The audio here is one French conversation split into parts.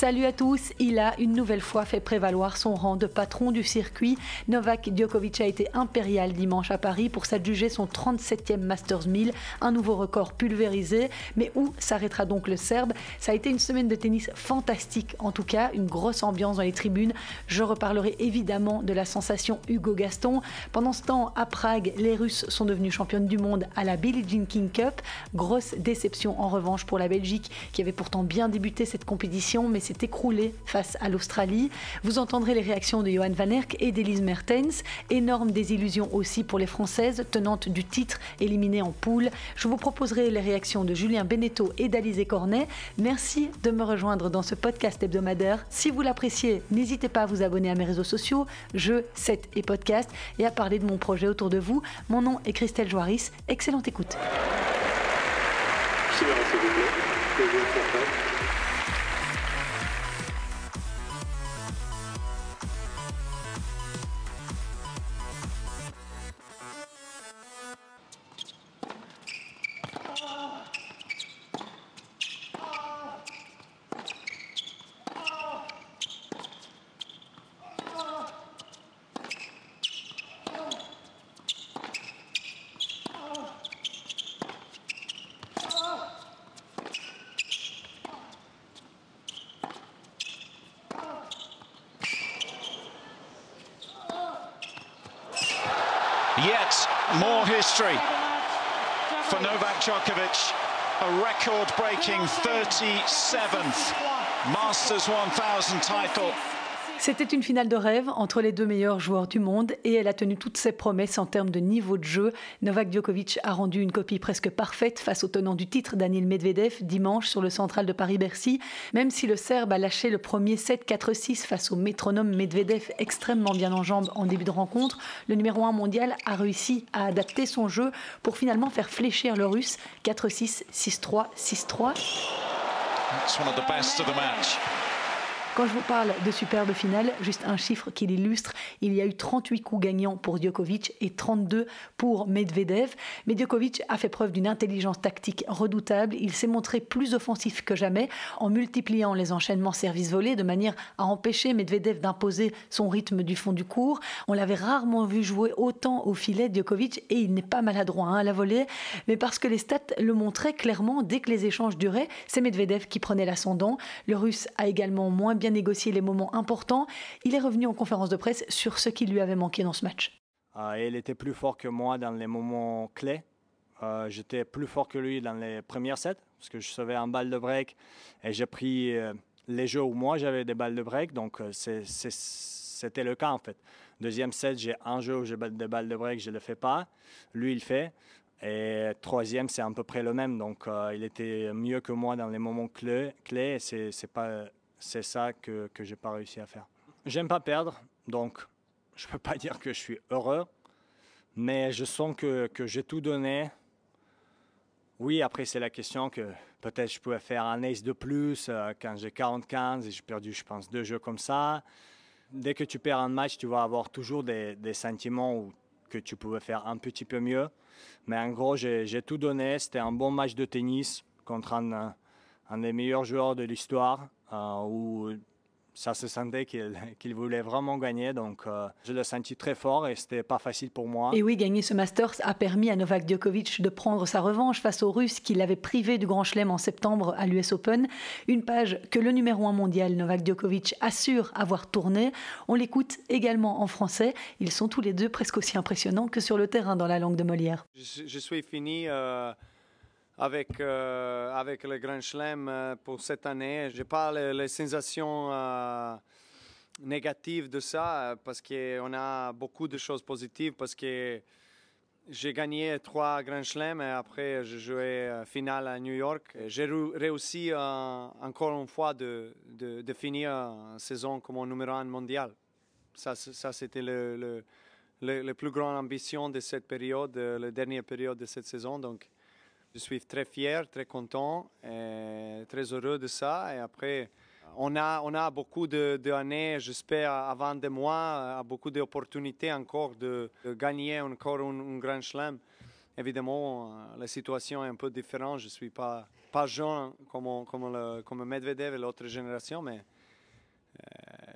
Salut à tous, il a une nouvelle fois fait prévaloir son rang de patron du circuit. Novak Djokovic a été impérial dimanche à Paris pour s'adjuger son 37e Masters 1000, un nouveau record pulvérisé. Mais où s'arrêtera donc le Serbe? Ça a été une semaine de tennis fantastique, en tout cas, une grosse ambiance dans les tribunes. Je reparlerai évidemment de la sensation Hugo Gaston. Pendant ce temps, à Prague, les Russes sont devenus championnes du monde à la Billie Jean King Cup. Grosse déception en revanche pour la Belgique, qui avait pourtant bien débuté cette compétition, mais s'est écroulé face à l'Australie. Vous entendrez les réactions de Johan Van Erck et d'Elise Mertens. Énorme désillusion aussi pour les Françaises, tenantes du titre, éliminées en poule. Je vous proposerai les réactions de Julien Beneteau et d'Alizé Cornet. Merci de me rejoindre dans ce podcast hebdomadaire. Si vous l'appréciez, n'hésitez pas à vous abonner à mes réseaux sociaux, jeux, set et podcast, et à parler de mon projet autour de vous. Mon nom est Christelle Joaris. Excellente écoute. Record-breaking 37th Masters 1000 title. C'était une finale de rêve entre les deux meilleurs joueurs du monde et elle a tenu toutes ses promesses en termes de niveau de jeu. Novak Djokovic a rendu une copie presque parfaite face au tenant du titre Daniel Medvedev dimanche sur le central de Paris-Bercy. Même si le Serbe a lâché le premier 7-4-6 face au métronome Medvedev extrêmement bien en jambes en début de rencontre, le numéro 1 mondial a réussi à adapter son jeu pour finalement faire fléchir le russe 4-6, 6-3, 6-3. Quand je vous parle de superbe finale, juste un chiffre qui l'illustre, il y a eu 38 coups gagnants pour Djokovic et 32 pour Medvedev. Mais Djokovic a fait preuve d'une intelligence tactique redoutable. Il s'est montré plus offensif que jamais en multipliant les enchaînements service-volés de manière à empêcher Medvedev d'imposer son rythme du fond du cours. On l'avait rarement vu jouer autant au filet Djokovic et il n'est pas maladroit hein, à la volée, mais parce que les stats le montraient clairement dès que les échanges duraient, c'est Medvedev qui prenait l'ascendant. Le russe a également moins bien négocié les moments importants. Il est revenu en conférence de presse sur ce qui lui avait manqué dans ce match. Euh, il était plus fort que moi dans les moments clés. Euh, J'étais plus fort que lui dans les premières sets parce que je savais un balle de break et j'ai pris euh, les jeux où moi j'avais des balles de break. Donc euh, c'était le cas en fait. Deuxième set, j'ai un jeu où j'ai des balles de break, je ne le fais pas. Lui, il fait. Et troisième, c'est à peu près le même. Donc il était mieux que moi dans les moments clés. clés c'est pas c'est ça que, que j'ai pas réussi à faire. J'aime pas perdre, donc je peux pas dire que je suis heureux, mais je sens que, que j'ai tout donné. Oui, après c'est la question que peut-être je pouvais faire un ace de plus euh, quand j'ai 40-15 et j'ai perdu, je pense, deux jeux comme ça. Dès que tu perds un match, tu vas avoir toujours des, des sentiments que tu pouvais faire un petit peu mieux. Mais en gros, j'ai tout donné. C'était un bon match de tennis contre un, un des meilleurs joueurs de l'histoire, où ça se sentait qu'il voulait vraiment gagner. Donc, euh, je l'ai senti très fort et c'était pas facile pour moi. Et oui, gagner ce Masters a permis à Novak Djokovic de prendre sa revanche face aux Russes qui l'avaient privé du Grand Chelem en septembre à l'US Open. Une page que le numéro 1 mondial Novak Djokovic assure avoir tournée. On l'écoute également en français. Ils sont tous les deux presque aussi impressionnants que sur le terrain dans la langue de Molière. Je, je suis fini. Euh avec, euh, avec le Grand Chelem euh, pour cette année. Je n'ai pas les, sensations euh, négatives de ça parce qu'on a beaucoup de choses positives parce que j'ai gagné trois Grand Chelem et après j'ai joué finale à New York. J'ai réussi encore une fois de, de, finir la saison comme numéro un mondial. Ça, ça c'était le, le, plus grande ambition de cette période, la dernière période de cette saison. Donc, je suis très fier, très content, et très heureux de ça. Et après, on a, on a beaucoup d'années, j'espère, avant de moi, beaucoup d'opportunités encore de, de, gagner encore un, grand chelem. évidemment, la situation est un peu différente. Je ne suis pas, pas jeune comme, comme, comme Medvedev et l'autre génération, mais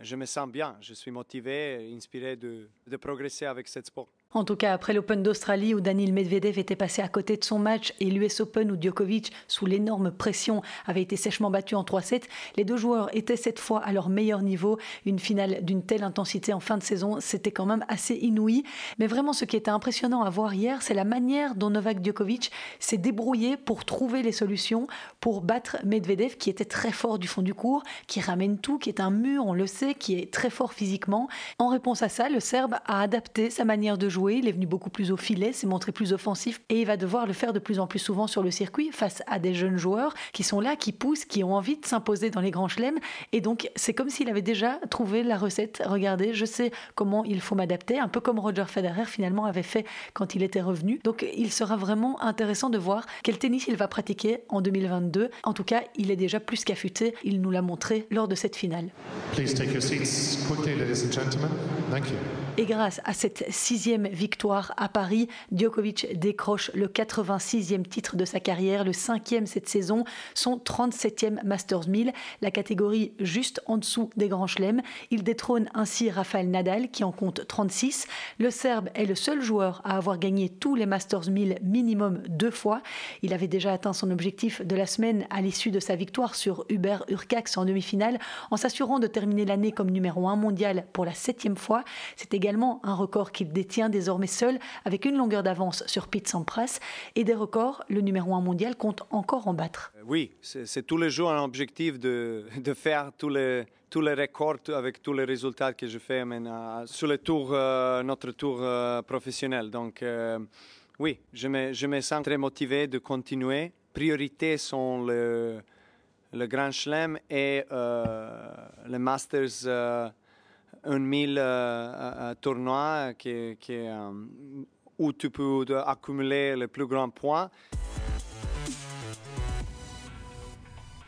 je me sens bien. Je suis motivé, inspiré de, de progresser avec ce sport. En tout cas, après l'Open d'Australie où Daniil Medvedev était passé à côté de son match et l'US Open où Djokovic, sous l'énorme pression, avait été sèchement battu en 3-7, les deux joueurs étaient cette fois à leur meilleur niveau. Une finale d'une telle intensité en fin de saison, c'était quand même assez inouï. Mais vraiment, ce qui était impressionnant à voir hier, c'est la manière dont Novak Djokovic s'est débrouillé pour trouver les solutions pour battre Medvedev, qui était très fort du fond du cours, qui ramène tout, qui est un mur, on le sait, qui est très fort physiquement. En réponse à ça, le Serbe a adapté sa manière de jouer il est venu beaucoup plus au filet, s'est montré plus offensif et il va devoir le faire de plus en plus souvent sur le circuit face à des jeunes joueurs qui sont là, qui poussent, qui ont envie de s'imposer dans les grands chelems. Et donc, c'est comme s'il avait déjà trouvé la recette. Regardez, je sais comment il faut m'adapter, un peu comme Roger Federer finalement avait fait quand il était revenu. Donc, il sera vraiment intéressant de voir quel tennis il va pratiquer en 2022. En tout cas, il est déjà plus qu'affûté. Il nous l'a montré lors de cette finale. Please take your seats quickly, ladies and gentlemen. Thank you. Et grâce à cette sixième victoire à Paris, Djokovic décroche le 86e titre de sa carrière, le cinquième cette saison, son 37e Masters 1000, la catégorie juste en dessous des grands chelems. Il détrône ainsi Rafael Nadal qui en compte 36. Le Serbe est le seul joueur à avoir gagné tous les Masters 1000 minimum deux fois. Il avait déjà atteint son objectif de la semaine à l'issue de sa victoire sur Hubert Urcax en demi-finale en s'assurant de terminer l'année comme numéro 1 mondial pour la septième fois. C'était également un record qu'il détient désormais seul avec une longueur d'avance sur Pete Sampras et des records, le numéro 1 mondial compte encore en battre. Euh, oui, c'est tous les jours un objectif de, faire tous les, tous les records avec tous les résultats que je fais maintenant sur le tour, euh, notre tour euh, professionnel. Donc oui, je me, je me sens très motivé de continuer. Priorités sont le, le Grand Chelem et le Masters un mille euh, tournois qui, qui, euh, où tu peux accumuler les plus grands points.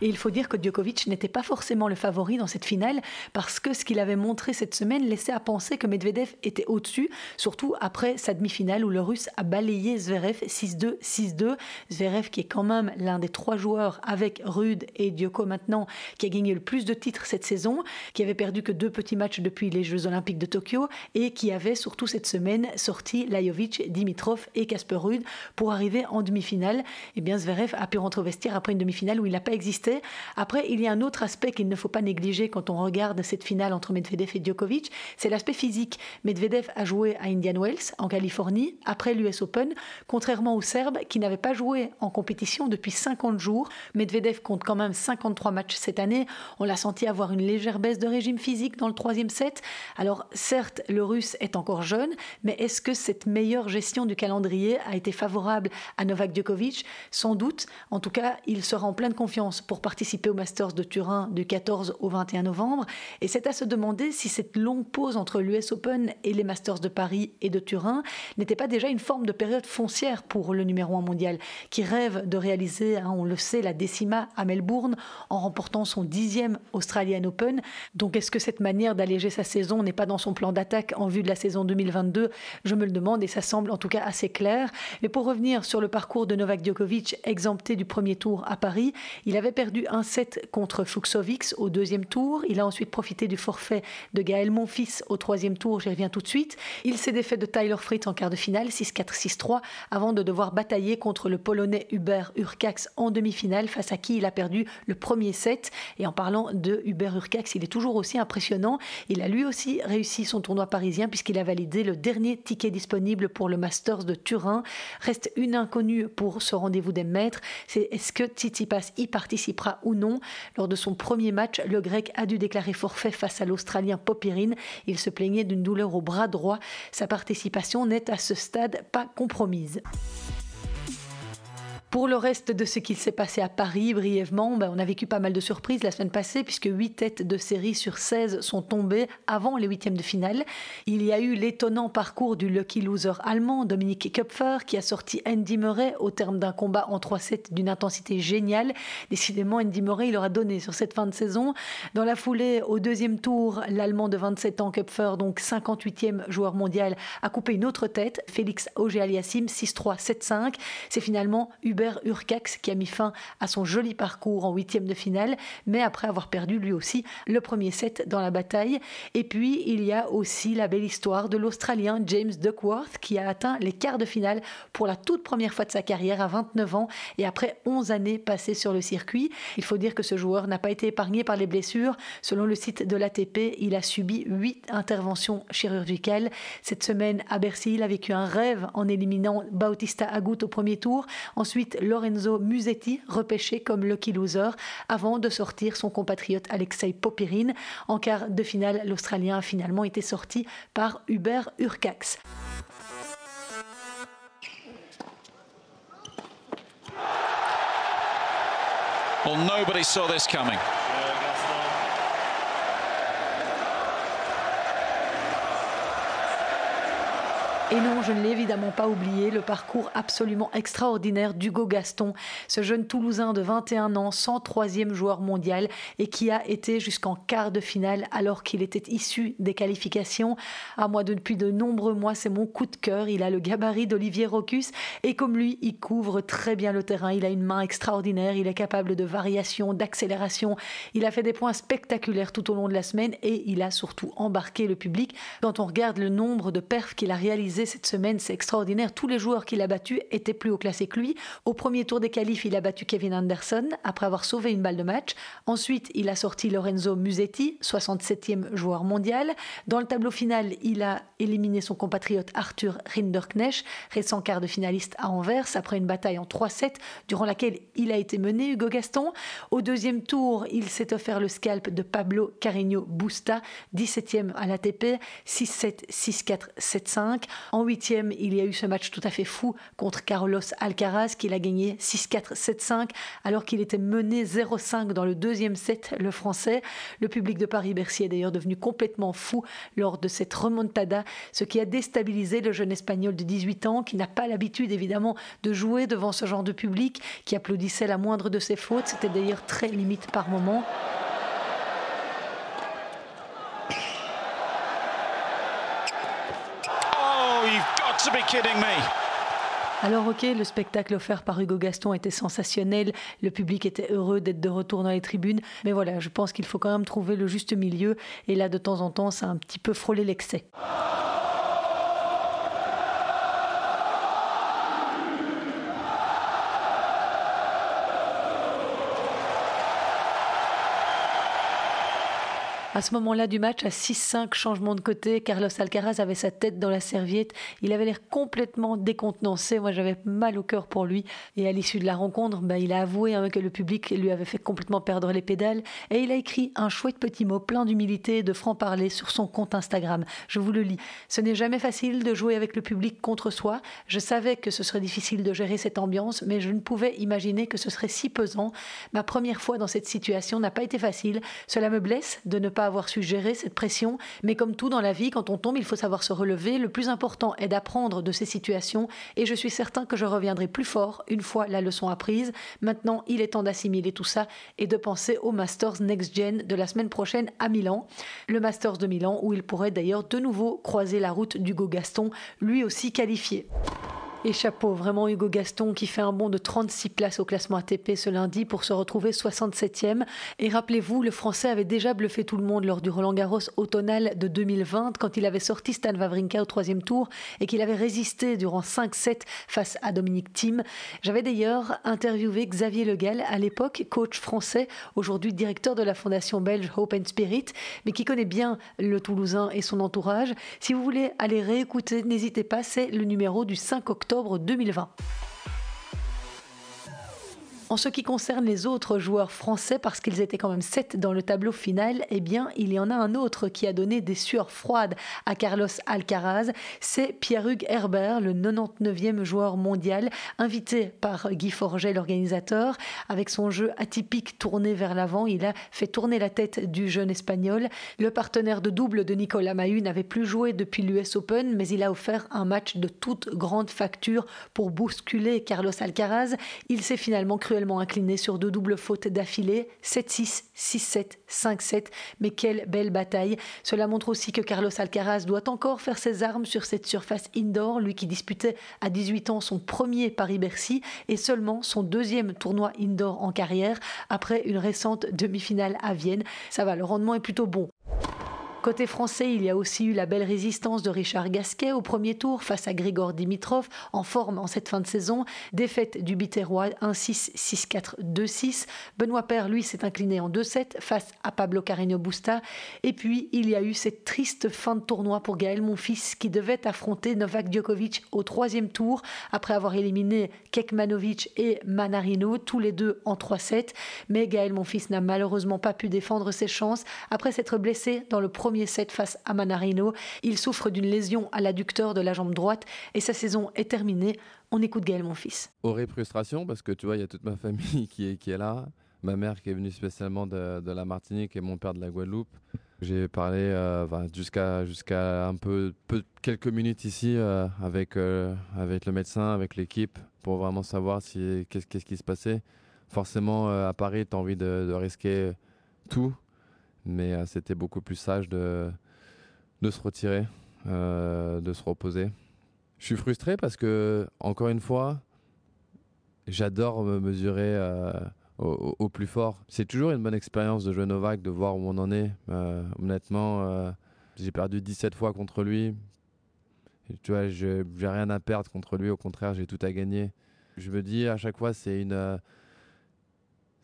Et il faut dire que Djokovic n'était pas forcément le favori dans cette finale parce que ce qu'il avait montré cette semaine laissait à penser que Medvedev était au-dessus, surtout après sa demi-finale où le Russe a balayé Zverev 6-2, 6-2. Zverev qui est quand même l'un des trois joueurs avec Rude et Djoko maintenant qui a gagné le plus de titres cette saison, qui avait perdu que deux petits matchs depuis les Jeux Olympiques de Tokyo et qui avait surtout cette semaine sorti Lajovic, Dimitrov et Casper Rude pour arriver en demi-finale. Et eh bien Zverev a pu rentrer au vestiaire après une demi-finale où il n'a pas existé après, il y a un autre aspect qu'il ne faut pas négliger quand on regarde cette finale entre Medvedev et Djokovic, c'est l'aspect physique. Medvedev a joué à Indian Wells, en Californie, après l'US Open, contrairement aux Serbes qui n'avaient pas joué en compétition depuis 50 jours. Medvedev compte quand même 53 matchs cette année. On l'a senti avoir une légère baisse de régime physique dans le troisième set. Alors, certes, le Russe est encore jeune, mais est-ce que cette meilleure gestion du calendrier a été favorable à Novak Djokovic? Sans doute. En tout cas, il sera en pleine confiance pour participer au Masters de Turin du 14 au 21 novembre. Et c'est à se demander si cette longue pause entre l'US Open et les Masters de Paris et de Turin n'était pas déjà une forme de période foncière pour le numéro 1 mondial, qui rêve de réaliser, hein, on le sait, la décima à Melbourne en remportant son dixième Australian Open. Donc est-ce que cette manière d'alléger sa saison n'est pas dans son plan d'attaque en vue de la saison 2022 Je me le demande et ça semble en tout cas assez clair. Mais pour revenir sur le parcours de Novak Djokovic, exempté du premier tour à Paris, il avait perdu un set contre Fuxovics au deuxième tour. Il a ensuite profité du forfait de Gaël Monfils au troisième tour. J'y reviens tout de suite. Il s'est défait de Tyler Fritz en quart de finale, 6-4, 6-3, avant de devoir batailler contre le Polonais Hubert Urcax en demi-finale, face à qui il a perdu le premier set. Et en parlant de Hubert Urcax, il est toujours aussi impressionnant. Il a lui aussi réussi son tournoi parisien puisqu'il a validé le dernier ticket disponible pour le Masters de Turin. Reste une inconnue pour ce rendez-vous des maîtres. C'est est-ce que Tsitsipas y participe ou non. Lors de son premier match, le Grec a dû déclarer forfait face à l'Australien Popirine. Il se plaignait d'une douleur au bras droit. Sa participation n'est à ce stade pas compromise. Pour le reste de ce qu'il s'est passé à Paris, brièvement, ben, on a vécu pas mal de surprises la semaine passée, puisque 8 têtes de série sur 16 sont tombées avant les huitièmes de finale. Il y a eu l'étonnant parcours du lucky loser allemand, Dominique Köpfer, qui a sorti Andy Murray au terme d'un combat en 3-7 d'une intensité géniale. Décidément, Andy Murray, il aura donné sur cette fin de saison. Dans la foulée, au deuxième tour, l'Allemand de 27 ans, Köpfer, donc 58e joueur mondial, a coupé une autre tête, Félix Auger-Aliassime, 6-3, 7-5. C'est finalement Hubert Urcax qui a mis fin à son joli parcours en huitième de finale, mais après avoir perdu lui aussi le premier set dans la bataille. Et puis il y a aussi la belle histoire de l'Australien James Duckworth qui a atteint les quarts de finale pour la toute première fois de sa carrière à 29 ans et après 11 années passées sur le circuit. Il faut dire que ce joueur n'a pas été épargné par les blessures. Selon le site de l'ATP, il a subi 8 interventions chirurgicales. Cette semaine à Bercy, il a vécu un rêve en éliminant Bautista Agut au premier tour. Ensuite, Lorenzo Musetti, repêché comme lucky loser, avant de sortir son compatriote Alexei Popirine. En quart de finale, l'Australien a finalement été sorti par Hubert Urcax. Et non, je ne l'ai évidemment pas oublié, le parcours absolument extraordinaire d'Hugo Gaston, ce jeune Toulousain de 21 ans, 103e joueur mondial et qui a été jusqu'en quart de finale alors qu'il était issu des qualifications. À moi, depuis de nombreux mois, c'est mon coup de cœur. Il a le gabarit d'Olivier Rocus et comme lui, il couvre très bien le terrain. Il a une main extraordinaire, il est capable de variation, d'accélération. Il a fait des points spectaculaires tout au long de la semaine et il a surtout embarqué le public. Quand on regarde le nombre de perfs qu'il a cette semaine, c'est extraordinaire. Tous les joueurs qu'il a battus étaient plus haut classés que lui. Au premier tour des qualifs, il a battu Kevin Anderson après avoir sauvé une balle de match. Ensuite, il a sorti Lorenzo Musetti, 67e joueur mondial. Dans le tableau final, il a éliminé son compatriote Arthur Rinderknecht, récent quart de finaliste à Anvers, après une bataille en 3-7 durant laquelle il a été mené, Hugo Gaston. Au deuxième tour, il s'est offert le scalp de Pablo Carreño Busta, 17e à l'ATP, 6-7, 6-4, 7-5. En huitième, il y a eu ce match tout à fait fou contre Carlos Alcaraz qu'il a gagné 6-4, 7-5 alors qu'il était mené 0-5 dans le deuxième set, le français. Le public de Paris-Bercy est d'ailleurs devenu complètement fou lors de cette remontada, ce qui a déstabilisé le jeune espagnol de 18 ans qui n'a pas l'habitude évidemment de jouer devant ce genre de public, qui applaudissait la moindre de ses fautes. C'était d'ailleurs très limite par moment. Alors ok, le spectacle offert par Hugo Gaston était sensationnel, le public était heureux d'être de retour dans les tribunes, mais voilà, je pense qu'il faut quand même trouver le juste milieu, et là de temps en temps, ça a un petit peu frôlé l'excès. À ce moment-là du match, à 6-5, changement de côté, Carlos Alcaraz avait sa tête dans la serviette. Il avait l'air complètement décontenancé. Moi, j'avais mal au cœur pour lui. Et à l'issue de la rencontre, ben, il a avoué hein, que le public lui avait fait complètement perdre les pédales. Et il a écrit un chouette petit mot plein d'humilité et de franc-parler sur son compte Instagram. Je vous le lis. Ce n'est jamais facile de jouer avec le public contre soi. Je savais que ce serait difficile de gérer cette ambiance, mais je ne pouvais imaginer que ce serait si pesant. Ma première fois dans cette situation n'a pas été facile. Cela me blesse de ne pas avoir su gérer cette pression, mais comme tout dans la vie, quand on tombe, il faut savoir se relever. Le plus important est d'apprendre de ces situations et je suis certain que je reviendrai plus fort une fois la leçon apprise. Maintenant, il est temps d'assimiler tout ça et de penser au Masters Next Gen de la semaine prochaine à Milan. Le Masters de Milan où il pourrait d'ailleurs de nouveau croiser la route d'Hugo Gaston, lui aussi qualifié. Chapeau, vraiment Hugo Gaston qui fait un bond de 36 places au classement ATP ce lundi pour se retrouver 67e. Et rappelez-vous, le Français avait déjà bluffé tout le monde lors du Roland Garros automnal de 2020 quand il avait sorti Stan Wawrinka au troisième tour et qu'il avait résisté durant 5-7 face à Dominique Thiem. J'avais d'ailleurs interviewé Xavier Legal à l'époque, coach français, aujourd'hui directeur de la fondation belge Hope and Spirit, mais qui connaît bien le Toulousain et son entourage. Si vous voulez aller réécouter, n'hésitez pas, c'est le numéro du 5 octobre 2020. En ce qui concerne les autres joueurs français, parce qu'ils étaient quand même sept dans le tableau final, eh bien, il y en a un autre qui a donné des sueurs froides à Carlos Alcaraz. C'est Pierre-Hugues Herbert, le 99e joueur mondial, invité par Guy Forget, l'organisateur. Avec son jeu atypique tourné vers l'avant, il a fait tourner la tête du jeune espagnol. Le partenaire de double de Nicolas Mahut n'avait plus joué depuis l'US Open, mais il a offert un match de toute grande facture pour bousculer Carlos Alcaraz. Il s'est finalement cru incliné sur deux doubles fautes d'affilée, 7-6, 6-7, 5-7. Mais quelle belle bataille. Cela montre aussi que Carlos Alcaraz doit encore faire ses armes sur cette surface indoor, lui qui disputait à 18 ans son premier Paris-Bercy et seulement son deuxième tournoi indoor en carrière après une récente demi-finale à Vienne. Ça va, le rendement est plutôt bon. Côté français, il y a aussi eu la belle résistance de Richard Gasquet au premier tour face à Grigor Dimitrov, en forme en cette fin de saison. Défaite du Biterrois 1-6, 6-4, 2-6. Benoît Père, lui, s'est incliné en 2-7 face à Pablo Carreño Busta. Et puis, il y a eu cette triste fin de tournoi pour Gaël Monfils qui devait affronter Novak Djokovic au troisième tour après avoir éliminé Kekmanovic et Manarino, tous les deux en 3-7. Mais Gaël Monfils n'a malheureusement pas pu défendre ses chances après s'être blessé dans le premier set face à Manarino. Il souffre d'une lésion à l'adducteur de la jambe droite et sa saison est terminée. On écoute Gaël, mon fils. Horrible frustration parce que tu vois, il y a toute ma famille qui est, là. Ma mère qui est venue spécialement de, la Martinique et mon père de la Guadeloupe. J'ai parlé euh, jusqu'à jusqu'à un peu, quelques minutes ici euh, avec, euh, avec le médecin, avec l'équipe, pour vraiment savoir si, qu'est-ce, qui se passait. Forcément, à Paris, tu as envie de risquer tout mais euh, c'était beaucoup plus sage de, de se retirer, euh, de se reposer. Je suis frustré parce que, encore une fois, j'adore me mesurer euh, au, plus fort. C'est toujours une bonne expérience de jouer Novak, de voir où on en est. honnêtement, j'ai perdu 17 fois contre lui. tu vois, j'ai rien à perdre contre lui. Au contraire, j'ai tout à gagner. Je me dis à chaque fois, c'est une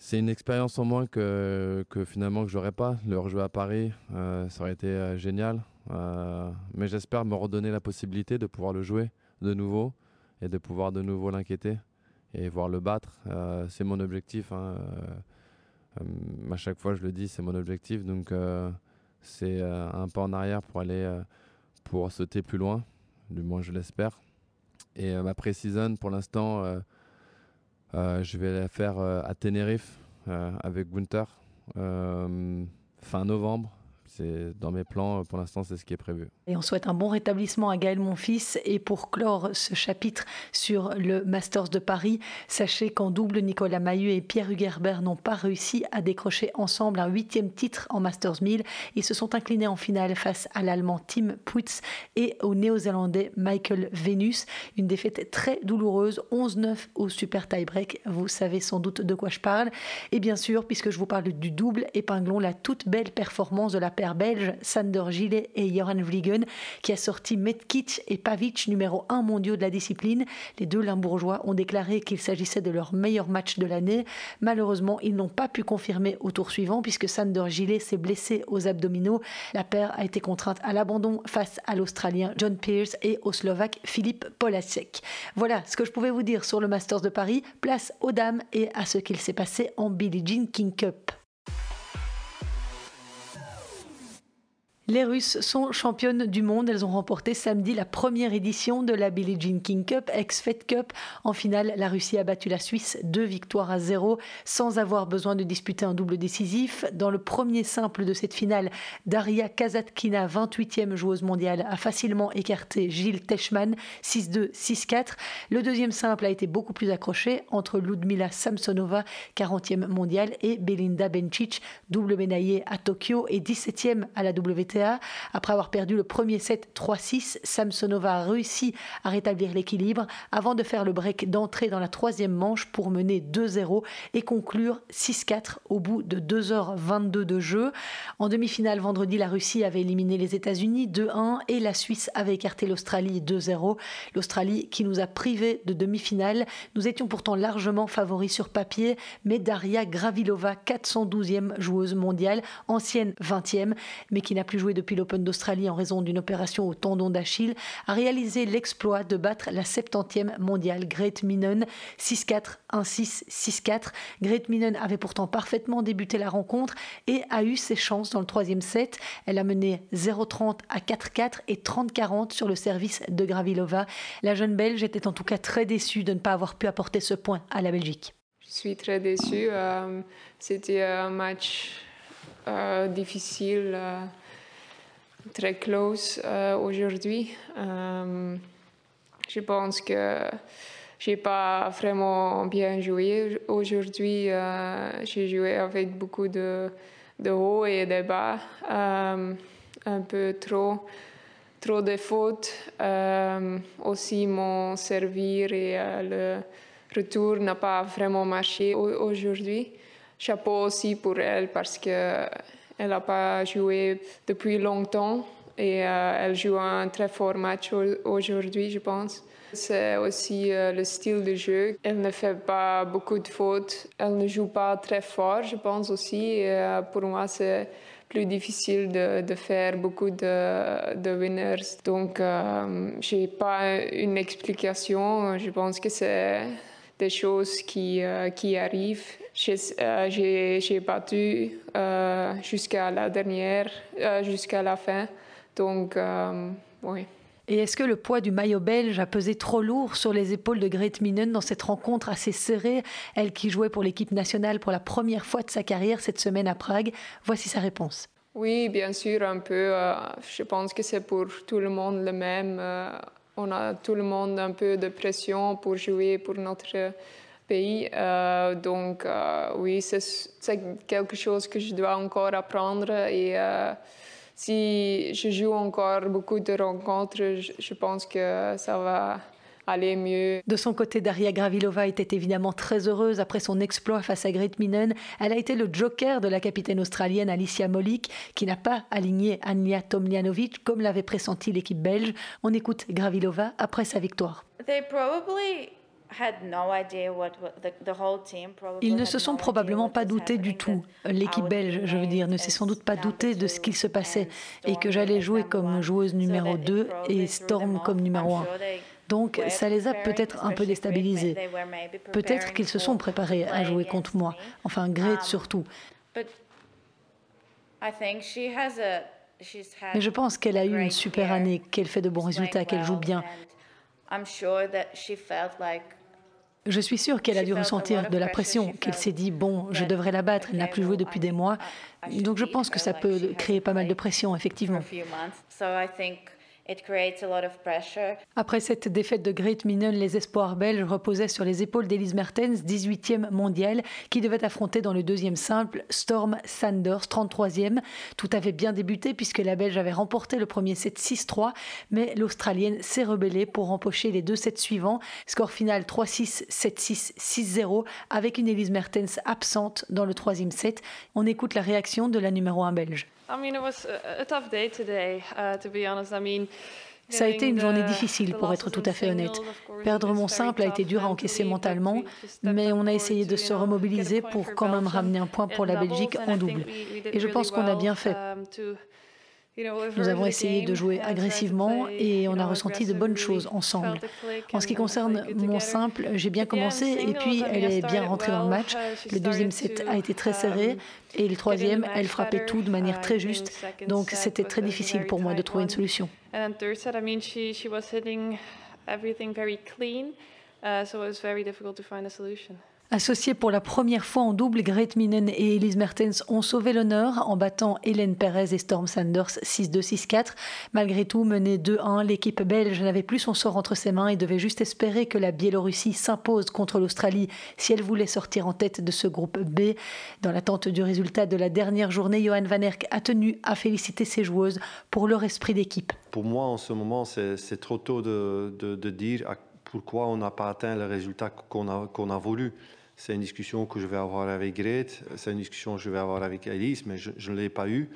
c'est une expérience en moins que, finalement que j'aurais pas. Le rejouer à Paris, euh, ça aurait été euh, génial. Euh, mais j'espère me redonner la possibilité de pouvoir le jouer de nouveau et de pouvoir de nouveau l'inquiéter et voir le battre. c'est mon objectif. Hein. à chaque fois, je le dis, c'est mon objectif. Donc, c'est un pas en arrière pour aller pour sauter plus loin. Du moins, je l'espère. Et ma pré-season, pour l'instant, je vais la faire euh, à Tenerife euh, avec Gunther fin novembre. C'est dans mes plans, pour l'instant, c'est ce qui est prévu. Et on souhaite un bon rétablissement à Gaël Monfils. Et pour clore ce chapitre sur le Masters de Paris, sachez qu'en double, Nicolas Mahut et Pierre Hugerbert n'ont pas réussi à décrocher ensemble un huitième titre en Masters 1000. Ils se sont inclinés en finale face à l'Allemand Tim Puitz et au Néo-Zélandais Michael Venus. Une défaite très douloureuse, 11-9 au super tie-break. Vous savez sans doute de quoi je parle. Et bien sûr, puisque je vous parle du double, épinglons la toute belle performance de la belge Sander Gillet et Joran Vliegen, qui a sorti Metkic et Pavic, numéro 1 mondiaux de la discipline. Les deux Limbourgeois ont déclaré qu'il s'agissait de leur meilleur match de l'année. Malheureusement, ils n'ont pas pu confirmer au tour suivant puisque Sander Gillet s'est blessé aux abdominaux. La paire a été contrainte à l'abandon face à l'Australien John Pierce et au Slovaque Philippe Polasek. Voilà ce que je pouvais vous dire sur le Masters de Paris. Place aux dames et à ce qu'il s'est passé en Billie Jean King Cup. Les Russes sont championnes du monde. Elles ont remporté samedi la première édition de la Billie Jean King Cup, ex-Fed Cup. En finale, la Russie a battu la Suisse deux victoires à zéro sans avoir besoin de disputer un double décisif. Dans le premier simple de cette finale, Daria Kazatkina, 28e joueuse mondiale, a facilement écarté Gilles Teschmann 6-2, 6-4. Le deuxième simple a été beaucoup plus accroché entre Ludmila Samsonova, 40e mondiale, et Belinda Bencic, double médaillée à Tokyo et 17e à la WTA après avoir perdu le premier set 3-6, Samsonova a réussi à rétablir l'équilibre avant de faire le break d'entrée dans la troisième manche pour mener 2-0 et conclure 6-4 au bout de 2h22 de jeu. En demi-finale vendredi, la Russie avait éliminé les États-Unis 2-1 et la Suisse avait écarté l'Australie 2-0. L'Australie qui nous a privés de demi-finale. Nous étions pourtant largement favoris sur papier, mais Daria Gravilova, 412e joueuse mondiale, ancienne 20e, mais qui n'a plus depuis l'Open d'Australie en raison d'une opération au tendon d'Achille, a réalisé l'exploit de battre la 70e mondiale Great Minen 6-4, 1-6, 6-4. Great Minen avait pourtant parfaitement débuté la rencontre et a eu ses chances dans le troisième set. Elle a mené 0-30 à 4-4 et 30-40 sur le service de Gravilova. La jeune Belge était en tout cas très déçue de ne pas avoir pu apporter ce point à la Belgique. Je suis très déçue. Euh, c'était un match euh, difficile, euh, très close aujourd'hui. je pense que j'ai pas vraiment bien joué aujourd'hui. j'ai joué avec beaucoup de, de hauts et de bas, un peu trop trop de fautes. aussi mon servir et le retour n'a pas vraiment marché aujourd'hui. Chapeau aussi pour elle parce qu'elle n'a pas joué depuis longtemps et euh, elle joue un très fort match aujourd'hui, je pense. C'est aussi euh, le style de jeu. Elle ne fait pas beaucoup de fautes. Elle ne joue pas très fort, je pense aussi. Euh, pour moi, c'est plus difficile de, faire beaucoup de, winners. Donc, je n'ai pas une explication. Je pense que c'est des choses qui, qui arrivent. Euh, j'ai battu euh, jusqu'à la dernière, jusqu'à la fin. Donc, oui. Et est-ce que le poids du maillot belge a pesé trop lourd sur les épaules de Grete Minen dans cette rencontre assez serrée, elle qui jouait pour l'équipe nationale pour la première fois de sa carrière cette semaine à Prague? Voici sa réponse. Oui, bien sûr, un peu. je pense que c'est pour tout le monde le même on a tout le monde un peu de pression pour jouer pour notre pays. Euh, donc euh, oui, c'est quelque chose que je dois encore apprendre et euh, si je joue encore beaucoup de rencontres, je pense que ça va aller mieux. De son côté, Daria Gravilova était évidemment très heureuse après son exploit face à Great Minen. Elle a été le joker de la capitaine australienne Alicia Molik, qui n'a pas aligné Anja Tomljanovic comme l'avait pressenti l'équipe belge. On écoute Gravilova après sa victoire. Ils ne se sont probablement pas doutés du tout. L'équipe belge, je veux dire, ne s'est sans doute pas doutée de ce qu'il se passait et que j'allais jouer comme joueuse numéro 2 et Storm comme numéro 1. Donc ça les a peut-être un peu déstabilisés. Peut-être qu'ils se sont préparés à jouer contre moi, enfin Grete um, surtout. Mais je pense qu'elle a eu une super année, qu'elle fait de bons résultats, qu'elle joue bien. Je suis sûre qu'elle a dû ressentir de la pression, qu'elle s'est dit, bon, je devrais la battre, elle n'a plus joué depuis des mois. Donc je pense que ça peut créer pas mal de pression, effectivement. Après cette défaite de Great Minen, les espoirs belges reposaient sur les épaules d'Elise Mertens, 18e mondiale, qui devait affronter dans le deuxième simple Storm Sanders, 33e. Tout avait bien débuté puisque la Belge avait remporté le premier set 6-3, mais l'Australienne s'est rebellée pour empocher les deux sets suivants. Score final 3-6, 7-6, 6-0, avec une Elise Mertens absente dans le troisième set. On écoute la réaction de la numéro 1 belge. Ça a été une journée difficile pour être tout à fait honnête. Perdre mon simple a été dur à encaisser mentalement, mais on a essayé de se remobiliser pour quand même ramener un point pour la Belgique en double. Et je pense qu'on a bien fait. Nous avons essayé de jouer agressivement et on a ressenti de bonnes choses ensemble. En ce qui concerne mon simple, j'ai bien commencé et puis elle est bien rentrée dans le match. Le deuxième set a été très serré um, et le troisième, elle frappait tout de manière uh, très juste. Donc c'était très difficile pour moi de trouver une solution. Associées pour la première fois en double, Grete Minen et Elise Mertens ont sauvé l'honneur en battant Hélène Perez et Storm Sanders 6-2-6-4. Malgré tout, menée 2-1, l'équipe belge n'avait plus son sort entre ses mains et devait juste espérer que la Biélorussie s'impose contre l'Australie si elle voulait sortir en tête de ce groupe B. Dans l'attente du résultat de la dernière journée, Johan Van Erck a tenu à féliciter ses joueuses pour leur esprit d'équipe. Pour moi, en ce moment, c'est trop tôt de, dire pourquoi on n'a pas atteint le résultat qu'on a voulu. C'est une discussion que je vais avoir avec Grete, c'est une discussion que je vais avoir avec Alice, mais je, ne l'ai pas eue.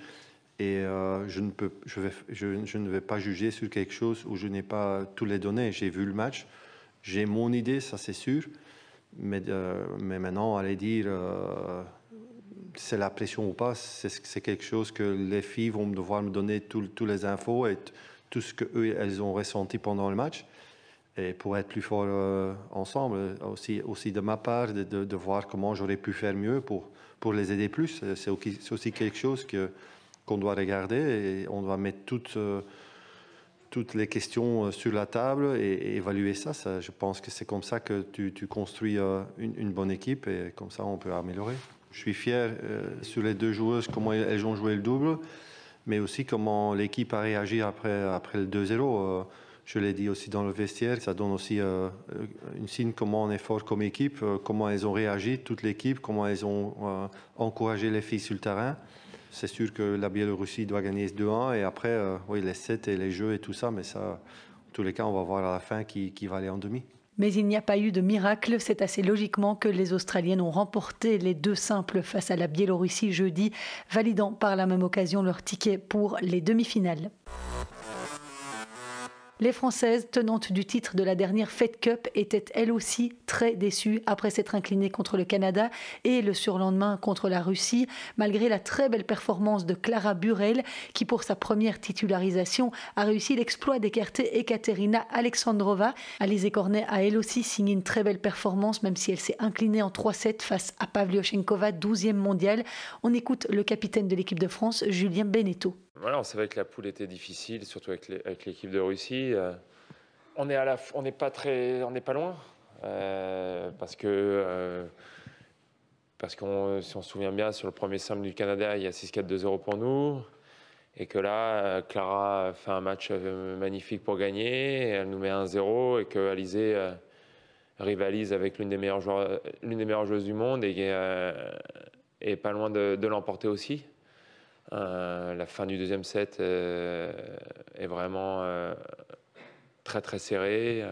Et euh, je, ne peux, je, vais, ne vais pas juger sur quelque chose où je n'ai pas tous les données. J'ai vu le match, j'ai mon idée, ça c'est sûr. Mais, euh, mais maintenant, aller dire euh, c'est la pression ou pas, c'est quelque chose que les filles vont devoir me donner toutes les infos et tout ce qu'elles elles ont ressenti pendant le match. Et pour être plus fort euh, ensemble, aussi, aussi de ma part, de, voir comment j'aurais pu faire mieux pour, pour les aider plus. C'est aussi quelque chose qu'on doit regarder et on doit mettre toutes, euh, toutes les questions euh, sur la table et, évaluer ça. Je pense que c'est comme ça que tu, tu construis une, une, bonne équipe et comme ça on peut améliorer. Je suis fier sur les deux joueuses, comment elles ont joué le double mais aussi comment l'équipe a réagi après, après le 2-0. Euh, je l'ai dit aussi dans le vestiaire, ça donne aussi euh, une signe comment on est fort comme équipe, euh, comment elles ont réagi, toute l'équipe, comment elles ont encouragé les filles sur le terrain. C'est sûr que la Biélorussie doit gagner ce 2-1 et après, oui, les sets et les jeux et tout ça, mais ça, en tous les cas, on va voir à la fin qui, qui va aller en demi. Mais il n'y a pas eu de miracle. C'est assez logiquement que les Australiennes ont remporté les deux simples face à la Biélorussie jeudi, validant par la même occasion leur ticket pour les demi-finales. Les Françaises, tenantes du titre de la dernière Fed Cup, étaient elles aussi très déçues après s'être inclinées contre le Canada et le surlendemain contre la Russie, malgré la très belle performance de Clara Burel, qui pour sa première titularisation a réussi l'exploit d'écarter Ekaterina Alexandrova. Alizé Cornet a elle aussi signé une très belle performance, même si elle s'est inclinée en 3-7 face à Pavlyuchenkova, 12e mondiale. On écoute le capitaine de l'équipe de France, Julien Beneteau. On savait que la poule était difficile, surtout avec l'équipe de Russie. Euh, on on n'est pas très, on n'est pas loin euh, parce que euh, parce qu'on, si on se souvient bien, sur le premier simple du Canada, il y a 6-4-2-0 pour nous. Et que là, Clara fait un match magnifique pour gagner, elle nous met un 0 et que Alizé rivalise avec l'une des meilleures joueurs, l'une des meilleures joueuses du monde et est pas loin de l'emporter aussi. Euh, la fin du deuxième set euh, est vraiment euh, très très serrée.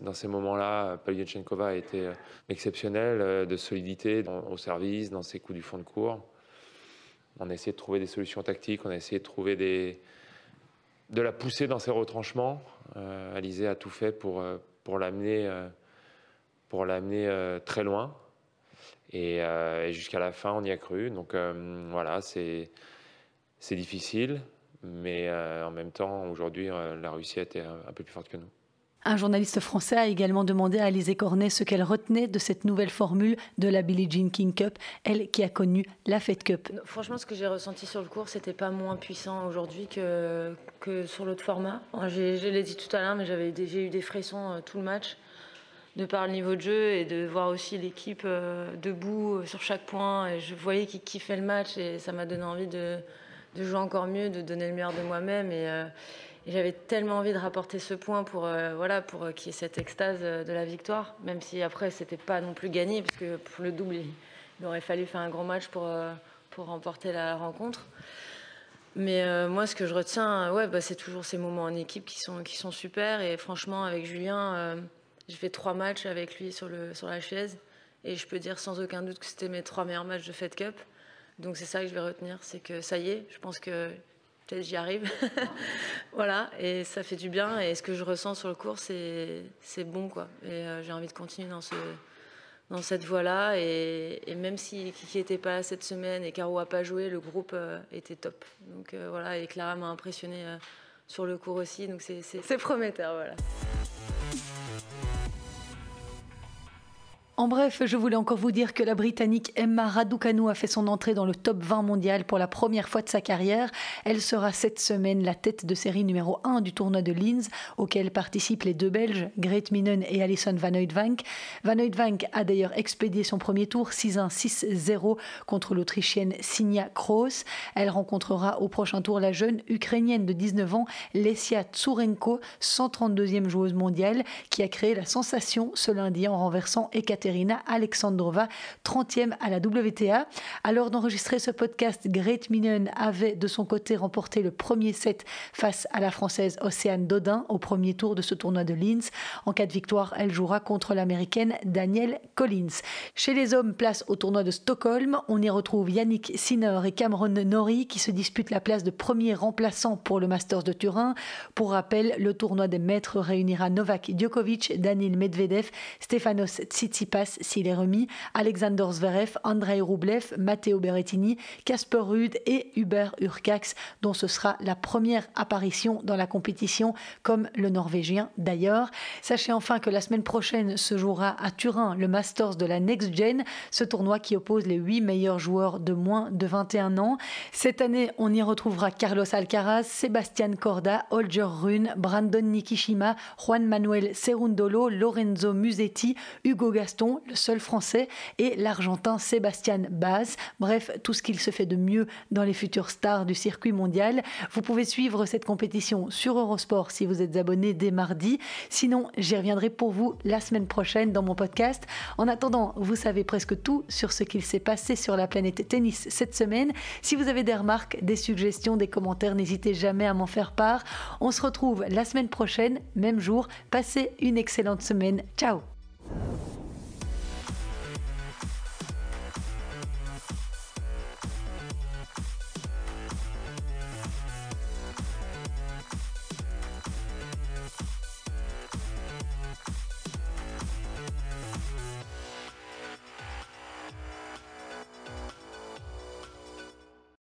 Dans ces moments-là, Pavlyuchenkova a été exceptionnelle de solidité au service, dans ses coups du fond de cours. On a essayé de trouver des solutions tactiques, on a essayé de trouver de la pousser dans ses retranchements. Alizé a tout fait pour, l'amener très loin. Et jusqu'à la fin, on y a cru. Donc voilà, c'est c'est difficile, mais euh, en même temps, aujourd'hui, euh, la Russie était un, un peu plus forte que nous. Un journaliste français a également demandé à Alizé Cornet ce qu'elle retenait de cette nouvelle formule de la Billie Jean King Cup, elle qui a connu la Fed Cup. Franchement, ce que j'ai ressenti sur le cours, c'était pas moins puissant aujourd'hui que, que sur l'autre format. Je l'ai dit tout à l'heure, mais j'avais j'ai eu des frissons euh, tout le match de par le niveau de jeu et de voir aussi l'équipe debout sur chaque point. Et je voyais qu'ils kiffaient le match et ça m'a donné envie de, de jouer encore mieux, de donner le meilleur de moi-même. Et, euh, j'avais tellement envie de rapporter ce point pour, euh, voilà, pour qu'il y ait cette extase euh, de la victoire, même si après, c'était pas non plus gagné, parce que pour le double, il, aurait fallu faire un grand match pour, pour remporter la rencontre. Mais moi, ce que je retiens, ouais, bah, c'est toujours ces moments en équipe qui sont, qui sont super. Et franchement, avec Julien, j'ai fait trois matchs avec lui sur, le, sur la chaise. Et je peux dire sans aucun doute que c'était mes trois meilleurs matchs de Fed Cup. Donc c'est ça que je vais retenir, c'est que ça y est, je pense que peut-être j'y arrive. voilà, et ça fait du bien. Et ce que je ressens sur le cours, c'est bon, quoi. Et euh, j'ai envie de continuer dans, ce, dans cette voie-là. Et, même si Kiki n'était pas là cette semaine et Caro n'a pas joué, le groupe euh, était top. Donc euh, voilà, et Clara m'a impressionné sur le cours aussi. Donc c'est prometteur, voilà. En bref, je voulais encore vous dire que la Britannique Emma Raducanu a fait son entrée dans le top 20 mondial pour la première fois de sa carrière. Elle sera cette semaine la tête de série numéro 1 du tournoi de Linz, auquel participent les deux Belges, Greet Minen et Alison Van Oudvank. Van Oudvank a d'ailleurs expédié son premier tour 6-1-6-0 contre l'Autrichienne Sinia Kroos. Elle rencontrera au prochain tour la jeune Ukrainienne de 19 ans, Lesia Tsurenko, 132e joueuse mondiale, qui a créé la sensation ce lundi en renversant Ekaterina Alexandrova, 30e à la WTA. Alors d'enregistrer ce podcast, Great Minen avait de son côté remporté le premier set face à la Française Océane Dodin au premier tour de ce tournoi de Linz. En cas de victoire, elle jouera contre l'Américaine Danielle Collins. Chez les hommes, place au tournoi de Stockholm. On y retrouve Yannick Sinner et Cameron Norrie qui se disputent la place de premier remplaçant pour le Masters de Turin. Pour rappel, le tournoi des maîtres réunira Novak Djokovic, Daniil Medvedev, Stefanos Tsitsipas s'il est remis. Alexander Zverev, Andrei Rublev, Matteo Berrettini, Casper Ruud et Hubert Urcax, dont ce sera la première apparition dans la compétition, comme le Norvégien d'ailleurs. Sachez enfin que la semaine prochaine se jouera à Turin le Masters de la Next Gen, ce tournoi qui oppose les huit meilleurs joueurs de moins de 21 ans. Cette année, on y retrouvera Carlos Alcaraz, Sébastien Corda, Holger Rune, Brandon Nikishima, Juan Manuel Cerundolo, Lorenzo Musetti, Hugo Gaston, le seul français, et l'Argentin Sébastien Baz. Bref, tout ce qu'il se fait de mieux dans les futures stars du circuit mondial. Vous pouvez suivre cette compétition sur Eurosport si vous êtes abonné dès mardi. Sinon, j'y reviendrai pour vous la semaine prochaine dans mon podcast. En attendant, vous savez presque tout sur ce qu'il s'est passé sur la planète tennis cette semaine. Si vous avez des remarques, des suggestions, des commentaires, n'hésitez jamais à m'en faire part. On se retrouve la semaine prochaine, même jour. Passez une excellente semaine. Ciao